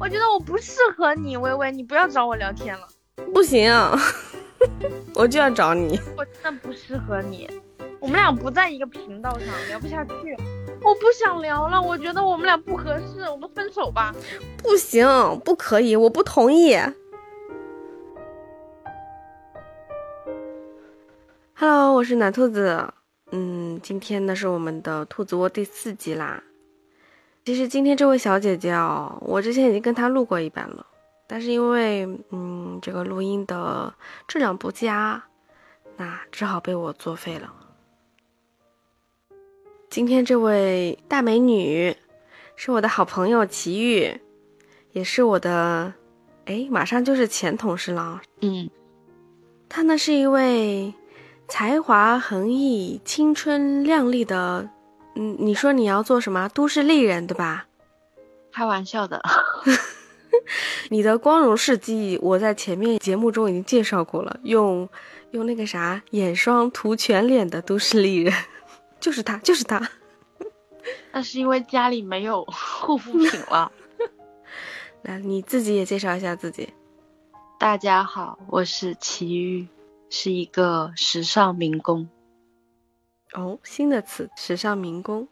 我觉得我不适合你，微微，你不要找我聊天了。不行，我就要找你。我真的不适合你，我们俩不在一个频道上，聊不下去。我不想聊了，我觉得我们俩不合适，我们分手吧。不行，不可以，我不同意。Hello，我是奶兔子。嗯，今天呢是我们的兔子窝第四集啦。其实今天这位小姐姐哦，我之前已经跟她录过一版了，但是因为嗯这个录音的质量不佳，那只好被我作废了。今天这位大美女是我的好朋友齐豫，也是我的，哎，马上就是前同事了。嗯，她呢是一位才华横溢、青春靓丽的，嗯，你说你要做什么？都市丽人对吧？开玩笑的。你的光荣事迹我在前面节目中已经介绍过了，用用那个啥眼霜涂全脸的都市丽人。就是他，就是他。那是因为家里没有护肤品了。来，你自己也介绍一下自己。大家好，我是齐豫，是一个时尚民工。哦，新的词，时尚民工。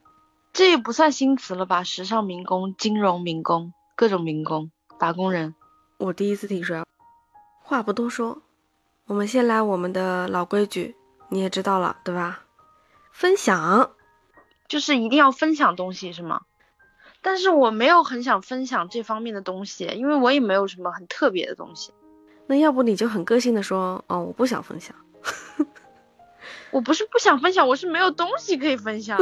这也不算新词了吧？时尚民工、金融民工、各种民工、打工人。我第一次听说。话不多说，我们先来我们的老规矩，你也知道了，对吧？分享，就是一定要分享东西是吗？但是我没有很想分享这方面的东西，因为我也没有什么很特别的东西。那要不你就很个性的说，哦，我不想分享。我不是不想分享，我是没有东西可以分享。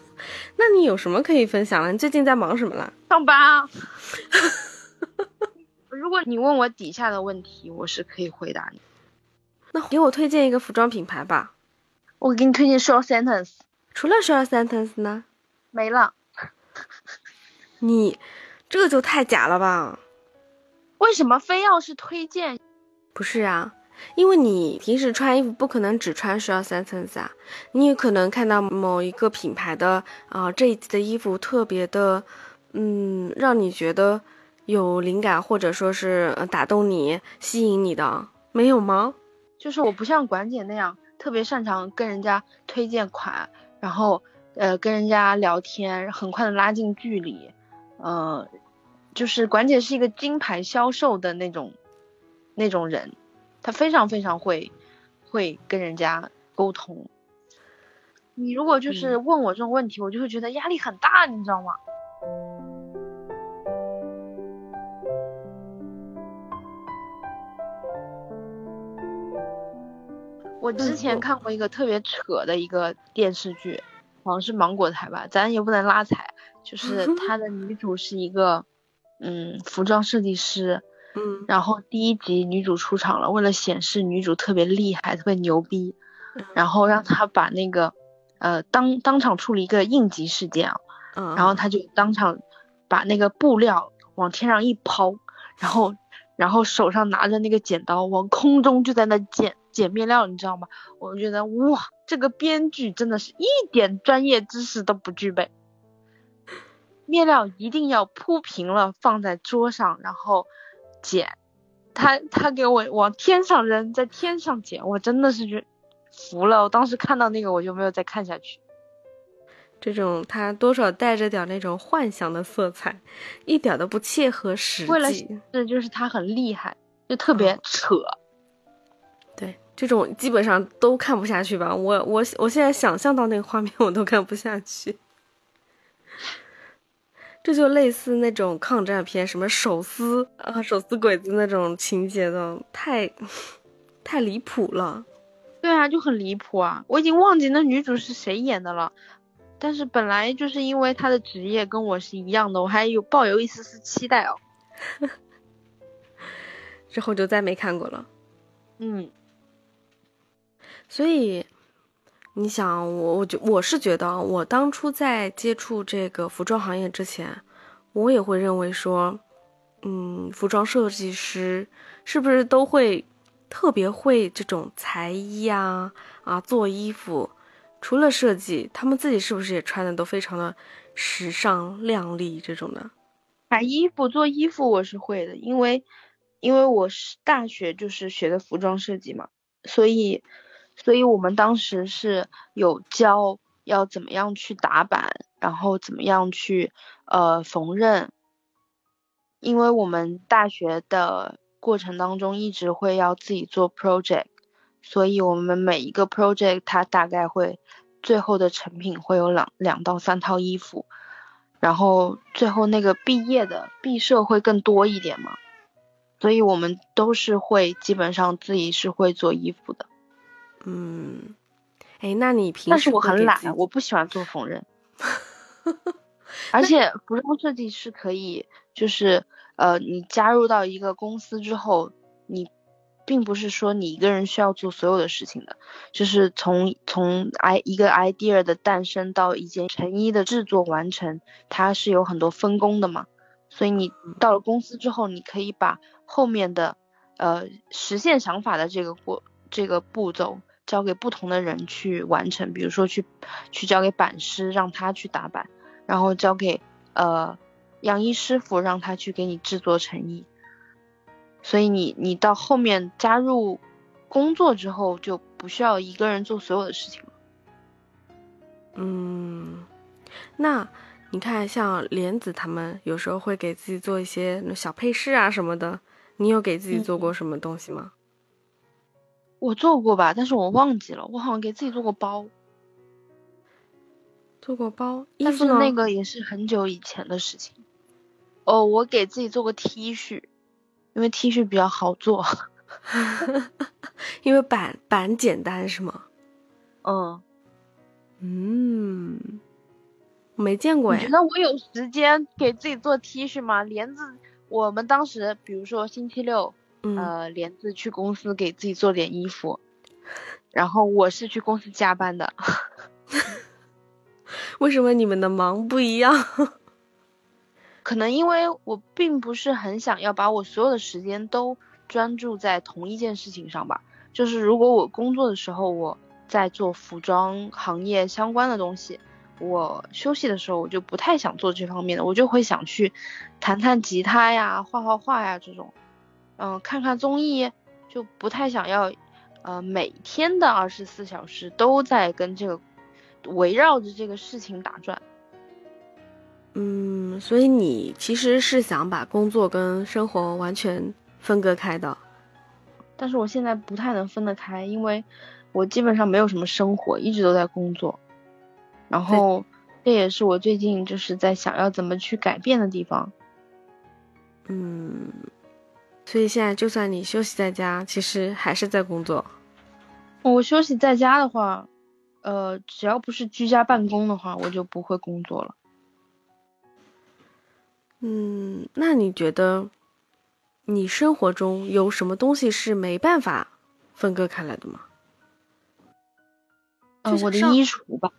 那你有什么可以分享了？你最近在忙什么了？上班啊。如果你问我底下的问题，我是可以回答你。那给我推荐一个服装品牌吧。我给你推荐 short sentence，除了 short sentence 呢？没了。你这个就太假了吧？为什么非要是推荐？不是啊，因为你平时穿衣服不可能只穿 short sentence 啊，你也可能看到某一个品牌的啊这一季的衣服特别的，嗯，让你觉得有灵感或者说是打动你、吸引你的，没有吗？就是我不像管姐那样。特别擅长跟人家推荐款，然后呃跟人家聊天，很快的拉近距离，呃，就是管姐是一个金牌销售的那种那种人，她非常非常会会跟人家沟通。你如果就是问我这种问题，我就会觉得压力很大，你知道吗？我之前看过一个特别扯的一个电视剧，好像是芒果台吧，咱也不能拉踩。就是 它的女主是一个，嗯，服装设计师，嗯，然后第一集女主出场了，为了显示女主特别厉害、特别牛逼，然后让她把那个，呃，当当场处理一个应急事件啊，嗯，然后她就当场把那个布料往天上一抛，然后，然后手上拿着那个剪刀往空中就在那剪。剪面料，你知道吗？我觉得哇，这个编剧真的是一点专业知识都不具备。面料一定要铺平了放在桌上，然后剪。他他给我往天上扔，在天上捡，我真的是觉服了。我当时看到那个，我就没有再看下去。这种他多少带着点那种幻想的色彩，一点都不切合实际。为了这就是他很厉害，就特别扯。对，这种基本上都看不下去吧。我我我现在想象到那个画面，我都看不下去。这就类似那种抗战片，什么手撕啊、手撕鬼子那种情节的，太太离谱了。对啊，就很离谱啊！我已经忘记那女主是谁演的了。但是本来就是因为她的职业跟我是一样的，我还有抱有一丝丝期待哦。之后就再没看过了。嗯。所以，你想，我我觉我是觉得，我当初在接触这个服装行业之前，我也会认为说，嗯，服装设计师是不是都会特别会这种裁衣啊啊做衣服？除了设计，他们自己是不是也穿的都非常的时尚靓丽这种的？买衣服做衣服我是会的，因为因为我是大学就是学的服装设计嘛，所以所以我们当时是有教要怎么样去打版，然后怎么样去呃缝纫，因为我们大学的过程当中一直会要自己做 project，所以我们每一个 project 它大概会最后的成品会有两两到三套衣服。然后最后那个毕业的毕设会更多一点嘛，所以我们都是会基本上自己是会做衣服的。嗯，哎，那你平时？但是我很懒，我不喜欢做缝纫。而且服装设计是可以，就是呃，你加入到一个公司之后，你。并不是说你一个人需要做所有的事情的，就是从从 i 一个 idea 的诞生到一件成衣的制作完成，它是有很多分工的嘛。所以你到了公司之后，你可以把后面的呃实现想法的这个过这个步骤交给不同的人去完成，比如说去去交给版师让他去打版，然后交给呃样衣师傅让他去给你制作成衣。所以你你到后面加入工作之后，就不需要一个人做所有的事情了。嗯，那你看，像莲子他们有时候会给自己做一些小配饰啊什么的，你有给自己做过什么东西吗？我做过吧，但是我忘记了，我好像给自己做过包。做过包，但是那个也是很久以前的事情。哦，我给自己做过 T 恤。因为 T 恤比较好做，因为版版简单是吗？嗯嗯，没见过呀。你觉得我有时间给自己做 T 恤吗？帘子，我们当时比如说星期六，呃，莲子去公司给自己做点衣服，然后我是去公司加班的。为什么你们的忙不一样？可能因为我并不是很想要把我所有的时间都专注在同一件事情上吧。就是如果我工作的时候我在做服装行业相关的东西，我休息的时候我就不太想做这方面的，我就会想去弹弹吉他呀、画画画呀这种，嗯，看看综艺，就不太想要，呃，每天的二十四小时都在跟这个围绕着这个事情打转。嗯，所以你其实是想把工作跟生活完全分割开的，但是我现在不太能分得开，因为我基本上没有什么生活，一直都在工作，然后这也是我最近就是在想要怎么去改变的地方。嗯，所以现在就算你休息在家，其实还是在工作。我休息在家的话，呃，只要不是居家办公的话，我就不会工作了。嗯，那你觉得，你生活中有什么东西是没办法分割开来的吗？呃，我的衣橱吧。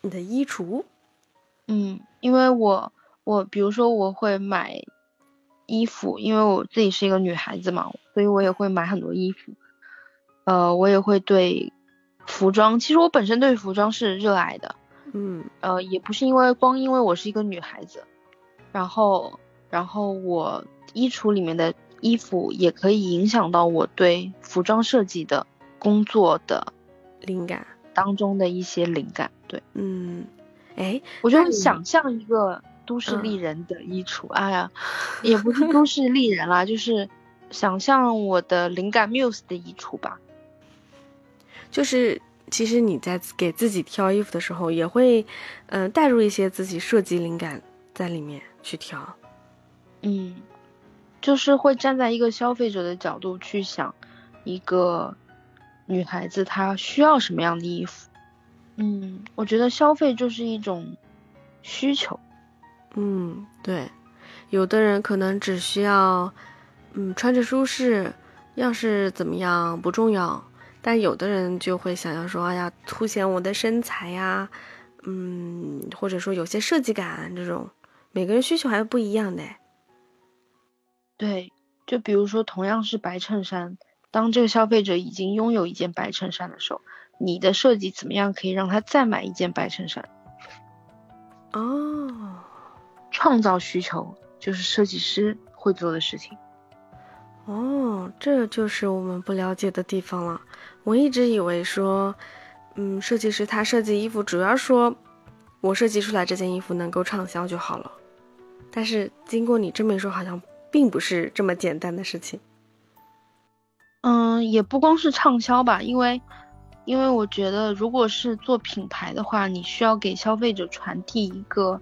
你的衣橱？嗯，因为我我比如说我会买衣服，因为我自己是一个女孩子嘛，所以我也会买很多衣服。呃，我也会对服装，其实我本身对服装是热爱的。嗯，呃，也不是因为光因为我是一个女孩子。然后，然后我衣橱里面的衣服也可以影响到我对服装设计的工作的灵感当中的一些灵感。对，嗯，哎，我觉得想象一个都市丽人的衣橱，哎呀，也不是都市丽人啦，就是想象我的灵感 muse 的衣橱吧。就是其实你在给自己挑衣服的时候，也会嗯带入一些自己设计灵感在里面。去挑，嗯，就是会站在一个消费者的角度去想，一个女孩子她需要什么样的衣服，嗯，我觉得消费就是一种需求，嗯，对，有的人可能只需要，嗯，穿着舒适，样式怎么样不重要，但有的人就会想要说，哎呀，凸显我的身材呀，嗯，或者说有些设计感这种。每个人需求还是不一样的，对，就比如说同样是白衬衫，当这个消费者已经拥有一件白衬衫的时候，你的设计怎么样可以让他再买一件白衬衫？哦，创造需求就是设计师会做的事情。哦，这就是我们不了解的地方了。我一直以为说，嗯，设计师他设计衣服，主要说我设计出来这件衣服能够畅销就好了。但是经过你这么一说，好像并不是这么简单的事情。嗯，也不光是畅销吧，因为，因为我觉得，如果是做品牌的话，你需要给消费者传递一个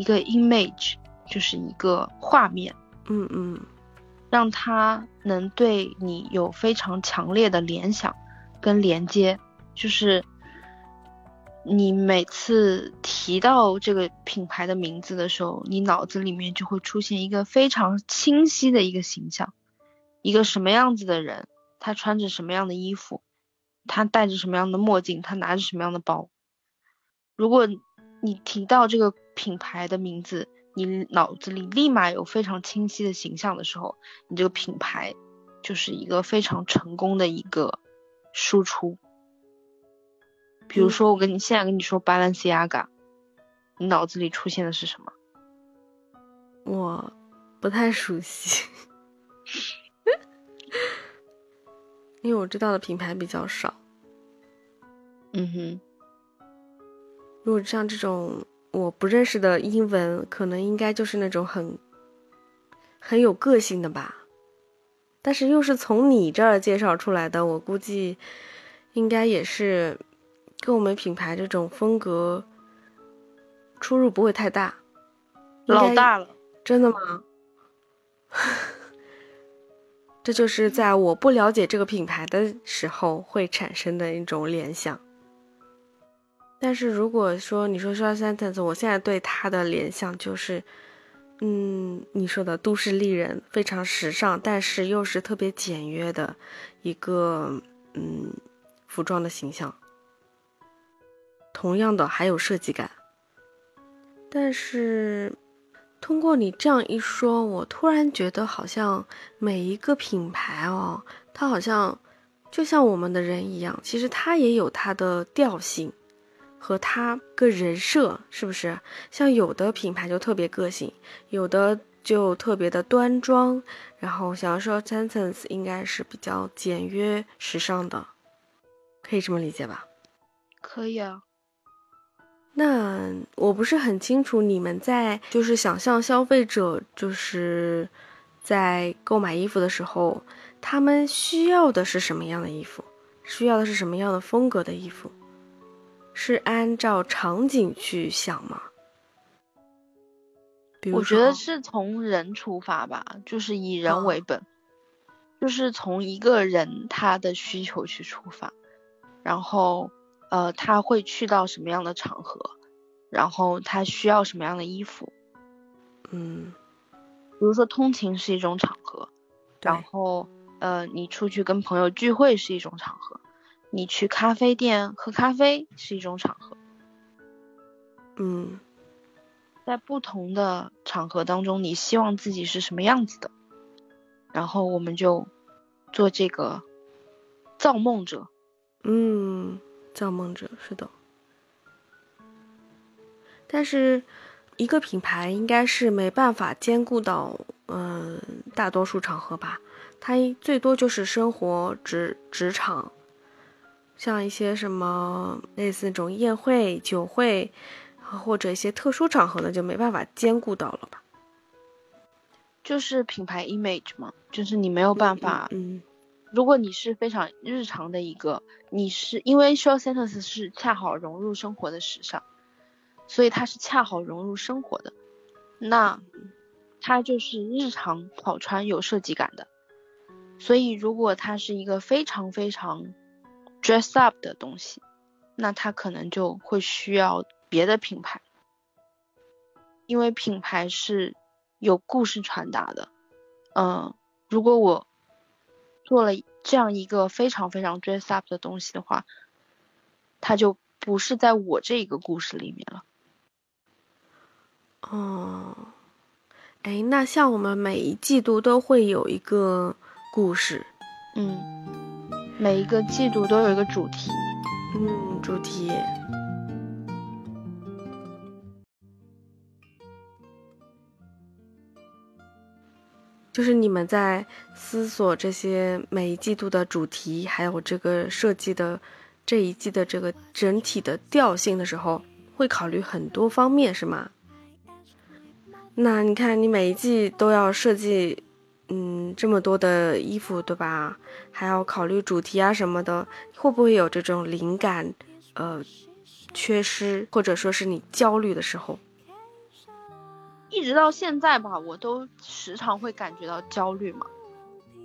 一个 image，就是一个画面。嗯嗯。让他能对你有非常强烈的联想跟连接，就是你每次提到这个品牌的名字的时候，你脑子里面就会出现一个非常清晰的一个形象，一个什么样子的人，他穿着什么样的衣服，他戴着什么样的墨镜，他拿着什么样的包。如果你提到这个品牌的名字，你脑子里立马有非常清晰的形象的时候，你这个品牌就是一个非常成功的一个输出。比如说，我跟你现在跟你说 Balenciaga，你脑子里出现的是什么？我不太熟悉，因为我知道的品牌比较少。嗯哼，如果像这种。我不认识的英文，可能应该就是那种很很有个性的吧，但是又是从你这儿介绍出来的，我估计应该也是跟我们品牌这种风格出入不会太大。老大了，真的吗？这就是在我不了解这个品牌的时候会产生的一种联想。但是如果说你说说 sentence，我现在对他的联想就是，嗯，你说的都市丽人非常时尚，但是又是特别简约的一个嗯服装的形象。同样的还有设计感，但是通过你这样一说，我突然觉得好像每一个品牌哦，它好像就像我们的人一样，其实它也有它的调性。和他个人设是不是像有的品牌就特别个性，有的就特别的端庄，然后想要说 Sentence 应该是比较简约时尚的，可以这么理解吧？可以啊。那我不是很清楚你们在就是想象消费者就是在购买衣服的时候，他们需要的是什么样的衣服，需要的是什么样的风格的衣服？是按照场景去想吗？我觉得是从人出发吧，就是以人为本，就是从一个人他的需求去出发，然后呃他会去到什么样的场合，然后他需要什么样的衣服，嗯，比如说通勤是一种场合，然后呃你出去跟朋友聚会是一种场合。你去咖啡店喝咖啡是一种场合，嗯，在不同的场合当中，你希望自己是什么样子的，然后我们就做这个造梦者，嗯，造梦者是的，但是一个品牌应该是没办法兼顾到，嗯，大多数场合吧，它最多就是生活、职职场。像一些什么类似那种宴会、酒会，或者一些特殊场合的，就没办法兼顾到了吧？就是品牌 image 嘛，就是你没有办法。嗯，如果你是非常日常的一个，你是因为 show sentence 是恰好融入生活的时尚，所以它是恰好融入生活的，那它就是日常好穿有设计感的。所以如果它是一个非常非常 dress up 的东西，那它可能就会需要别的品牌，因为品牌是有故事传达的。嗯，如果我做了这样一个非常非常 dress up 的东西的话，它就不是在我这一个故事里面了。哦，哎，那像我们每一季度都会有一个故事，嗯。每一个季度都有一个主题，嗯，主题。就是你们在思索这些每一季度的主题，还有这个设计的这一季的这个整体的调性的时候，会考虑很多方面，是吗？那你看，你每一季都要设计，嗯，这么多的衣服，对吧？还要考虑主题啊什么的，会不会有这种灵感，呃，缺失，或者说是你焦虑的时候？一直到现在吧，我都时常会感觉到焦虑嘛。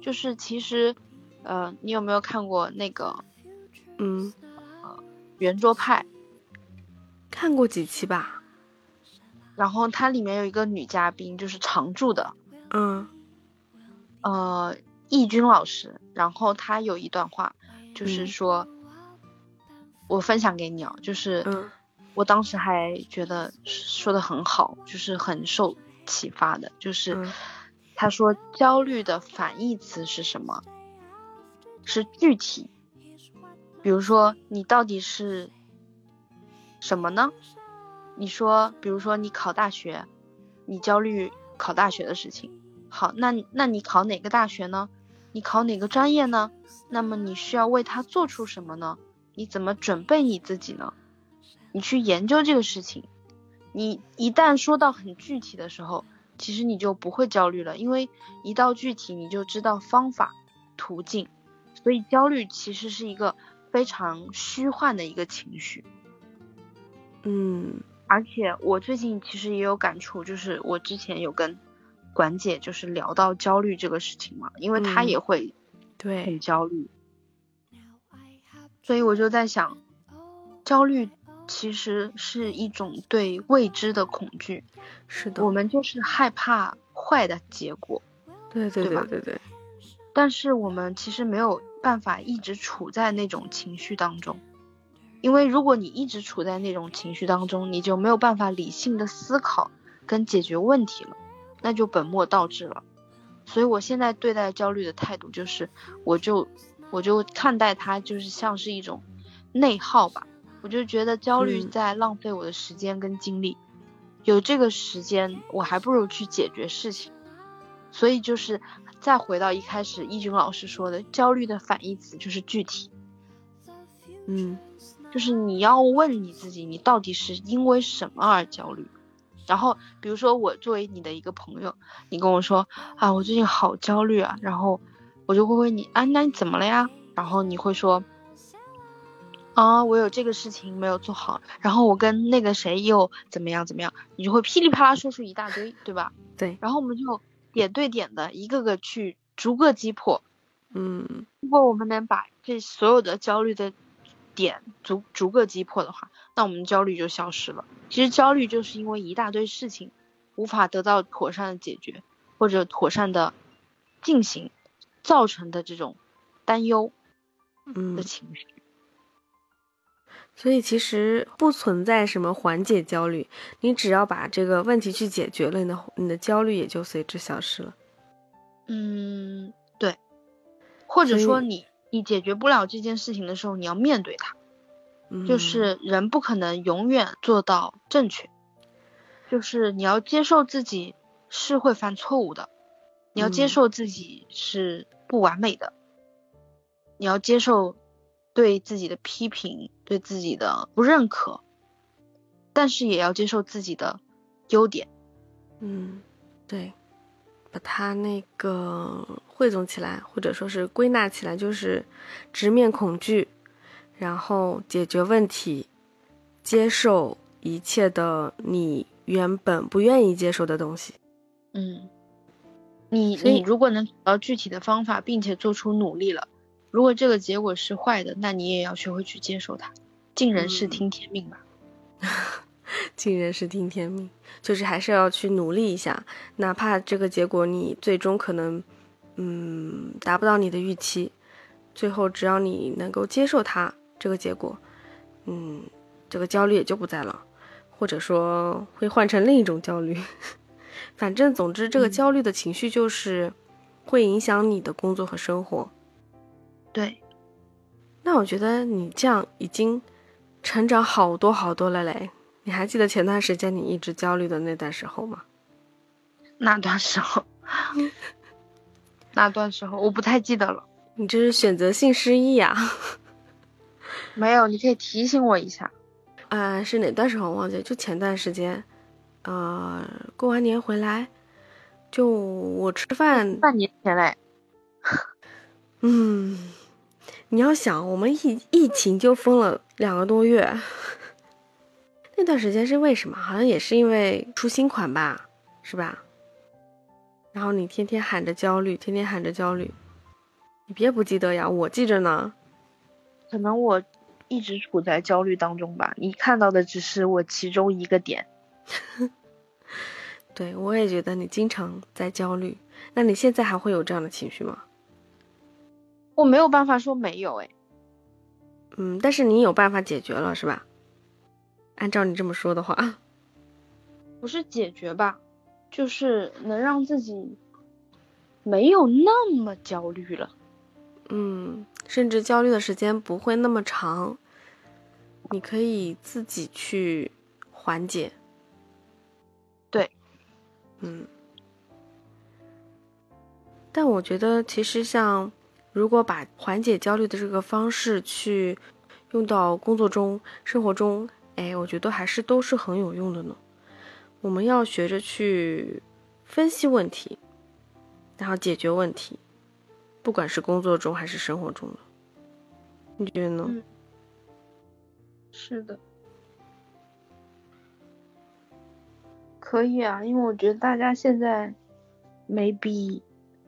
就是其实，呃，你有没有看过那个，嗯，呃，圆桌派？看过几期吧。然后它里面有一个女嘉宾，就是常驻的，嗯，呃，易军老师。然后他有一段话，就是说，我分享给你啊，就是。我当时还觉得说的很好，就是很受启发的。就是他说焦虑的反义词是什么？是具体。比如说你到底是什么呢？你说，比如说你考大学，你焦虑考大学的事情。好，那那你考哪个大学呢？你考哪个专业呢？那么你需要为他做出什么呢？你怎么准备你自己呢？你去研究这个事情，你一旦说到很具体的时候，其实你就不会焦虑了，因为一到具体你就知道方法途径，所以焦虑其实是一个非常虚幻的一个情绪。嗯，而且我最近其实也有感触，就是我之前有跟管姐就是聊到焦虑这个事情嘛，因为她也会对很焦虑，所以我就在想焦虑。其实是一种对未知的恐惧，是的，我们就是害怕坏的结果，对对对对对。但是我们其实没有办法一直处在那种情绪当中，因为如果你一直处在那种情绪当中，你就没有办法理性的思考跟解决问题了，那就本末倒置了。所以我现在对待焦虑的态度就是，我就我就看待它就是像是一种内耗吧。我就觉得焦虑在浪费我的时间跟精力，有这个时间我还不如去解决事情。所以就是再回到一开始易军老师说的，焦虑的反义词就是具体。嗯，就是你要问你自己，你到底是因为什么而焦虑？然后比如说我作为你的一个朋友，你跟我说啊，我最近好焦虑啊，然后我就会问你啊，那你怎么了呀？然后你会说。啊，我有这个事情没有做好，然后我跟那个谁又怎么样怎么样，你就会噼里啪啦说出一大堆，对吧？对，然后我们就点对点的一个个去逐个击破，嗯，如果我们能把这所有的焦虑的点逐逐个击破的话，那我们焦虑就消失了。其实焦虑就是因为一大堆事情无法得到妥善的解决或者妥善的进行造成的这种担忧，嗯的情绪。所以其实不存在什么缓解焦虑，你只要把这个问题去解决了，你的你的焦虑也就随之消失了。嗯，对。或者说你你解决不了这件事情的时候，你要面对它。就是人不可能永远做到正确，就是你要接受自己是会犯错误的，你要接受自己是不完美的，你要接受。对自己的批评，对自己的不认可，但是也要接受自己的优点。嗯，对，把它那个汇总起来，或者说是归纳起来，就是直面恐惧，然后解决问题，接受一切的你原本不愿意接受的东西。嗯，你你如果能找到具体的方法，并且做出努力了。如果这个结果是坏的，那你也要学会去接受它。尽人事，听天命吧。尽人事，听天命，就是还是要去努力一下，哪怕这个结果你最终可能，嗯，达不到你的预期，最后只要你能够接受它这个结果，嗯，这个焦虑也就不在了，或者说会换成另一种焦虑。反正总之，这个焦虑的情绪就是会影响你的工作和生活。对，那我觉得你这样已经成长好多好多了嘞。你还记得前段时间你一直焦虑的那段时候吗？那段时候，那段时候我不太记得了。你这是选择性失忆啊？没有，你可以提醒我一下。啊，是哪段时候忘记？就前段时间，呃，过完年回来，就我吃饭半年前嘞。嗯，你要想，我们疫疫情就封了两个多月，那段时间是为什么？好像也是因为出新款吧，是吧？然后你天天喊着焦虑，天天喊着焦虑，你别不记得呀，我记着呢。可能我一直处在焦虑当中吧，你看到的只是我其中一个点。对，我也觉得你经常在焦虑。那你现在还会有这样的情绪吗？我没有办法说没有，哎。嗯，但是你有办法解决了，是吧？按照你这么说的话，不是解决吧，就是能让自己没有那么焦虑了。嗯，甚至焦虑的时间不会那么长，你可以自己去缓解。对，嗯。但我觉得，其实像如果把缓解焦虑的这个方式去用到工作中、生活中，哎，我觉得还是都是很有用的呢。我们要学着去分析问题，然后解决问题，不管是工作中还是生活中的，你觉得呢？嗯，是的，可以啊，因为我觉得大家现在没必。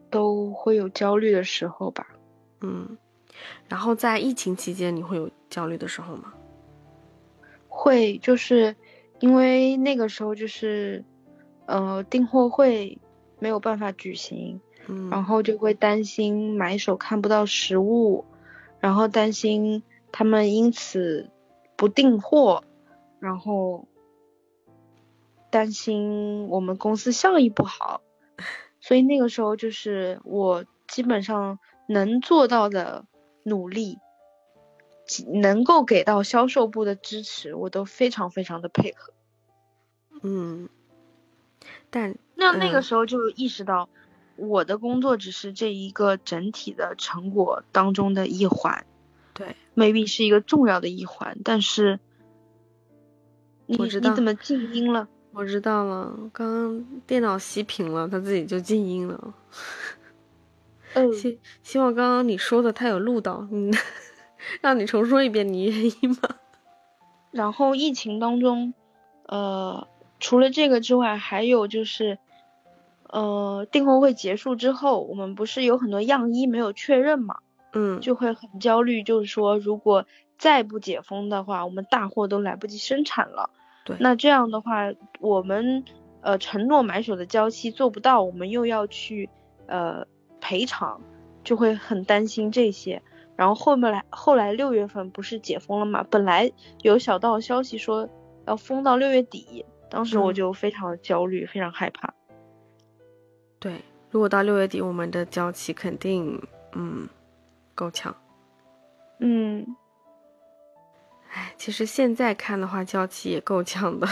都会有焦虑的时候吧，嗯，然后在疫情期间，你会有焦虑的时候吗？会，就是因为那个时候就是，呃，订货会没有办法举行，嗯，然后就会担心买手看不到实物，然后担心他们因此不订货，然后担心我们公司效益不好。所以那个时候就是我基本上能做到的努力，能够给到销售部的支持，我都非常非常的配合。嗯，但那那个时候就意识到，我的工作只是这一个整体的成果当中的一环，对，maybe 是一个重要的一环，但是你你怎么静音了？我知道了，刚刚电脑熄屏了，它自己就静音了。嗯，希希望刚刚你说的它有录到，嗯，让你重说一遍，你愿意吗？然后疫情当中，呃，除了这个之外，还有就是，呃，订货会结束之后，我们不是有很多样衣没有确认嘛？嗯，就会很焦虑，就是说如果再不解封的话，我们大货都来不及生产了。对那这样的话，我们呃承诺买手的交期做不到，我们又要去呃赔偿，就会很担心这些。然后后面来后来六月份不是解封了嘛？本来有小道消息说要封到六月底，当时我就非常的焦虑，非常害怕。对，如果到六月底，我们的交期肯定嗯够呛。嗯。哎，其实现在看的话，交期也够呛的。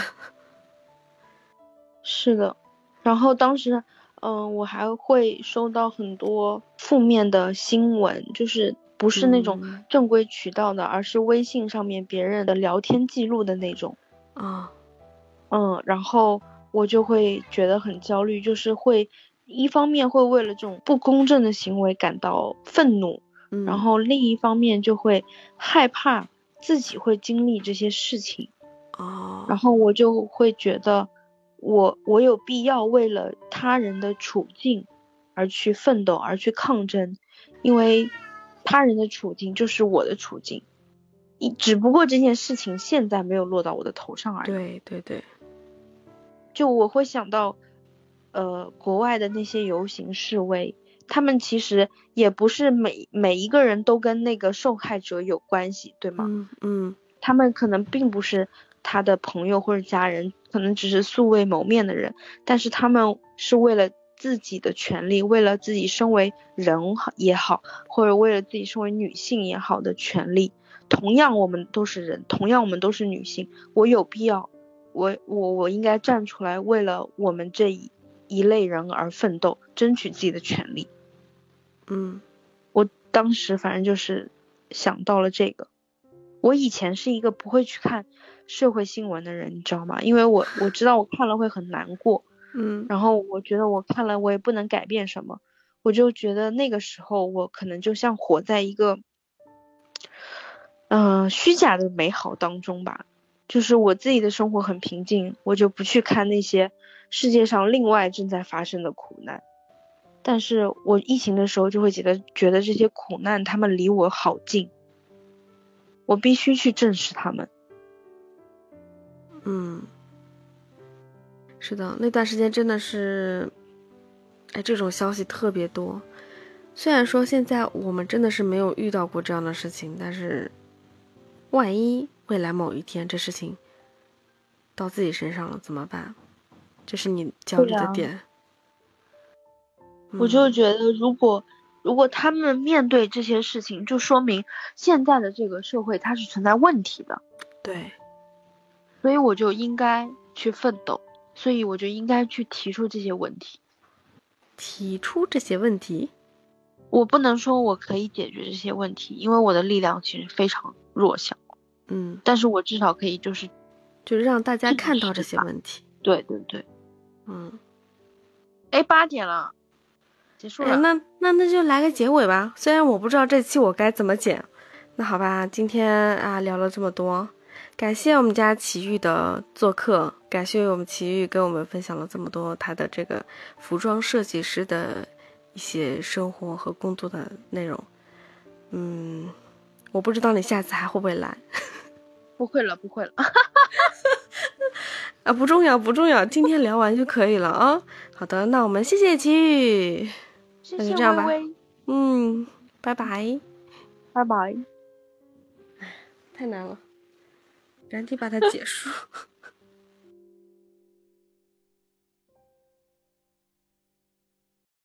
是的，然后当时，嗯，我还会收到很多负面的新闻，就是不是那种正规渠道的，而是微信上面别人的聊天记录的那种。啊，嗯，然后我就会觉得很焦虑，就是会一方面会为了这种不公正的行为感到愤怒，嗯然后另一方面就会害怕。自己会经历这些事情，哦，然后我就会觉得，我我有必要为了他人的处境而去奋斗，而去抗争，因为他人的处境就是我的处境，一只不过这件事情现在没有落到我的头上而已。对对对，就我会想到，呃，国外的那些游行示威。他们其实也不是每每一个人都跟那个受害者有关系，对吗？嗯嗯，他们可能并不是他的朋友或者家人，可能只是素未谋面的人，但是他们是为了自己的权利，为了自己身为人也好，或者为了自己身为女性也好的权利。同样，我们都是人，同样我们都是女性，我有必要，我我我应该站出来，为了我们这一一类人而奋斗，争取自己的权利。嗯，我当时反正就是想到了这个。我以前是一个不会去看社会新闻的人，你知道吗？因为我我知道我看了会很难过，嗯，然后我觉得我看了我也不能改变什么，我就觉得那个时候我可能就像活在一个，嗯，虚假的美好当中吧。就是我自己的生活很平静，我就不去看那些世界上另外正在发生的苦难。但是我疫情的时候就会觉得，觉得这些苦难他们离我好近。我必须去正视他们。嗯，是的，那段时间真的是，哎，这种消息特别多。虽然说现在我们真的是没有遇到过这样的事情，但是万一未来某一天这事情到自己身上了怎么办？这是你焦虑的点。我就觉得，如果。如果他们面对这些事情，就说明现在的这个社会它是存在问题的。对，所以我就应该去奋斗，所以我就应该去提出这些问题。提出这些问题，我不能说我可以解决这些问题，因为我的力量其实非常弱小。嗯，但是我至少可以就是，就是让大家看到这些问题。对对对，嗯。哎，八点了。结束了，那那那就来个结尾吧。虽然我不知道这期我该怎么剪，那好吧，今天啊聊了这么多，感谢我们家奇遇的做客，感谢我们奇遇跟我们分享了这么多他的这个服装设计师的一些生活和工作的内容。嗯，我不知道你下次还会不会来。不会了，不会了。啊，不重要，不重要，今天聊完就可以了啊。好的，那我们谢谢奇遇。那就这样吧，嗯，拜拜，拜拜。太难了，赶紧把它结束。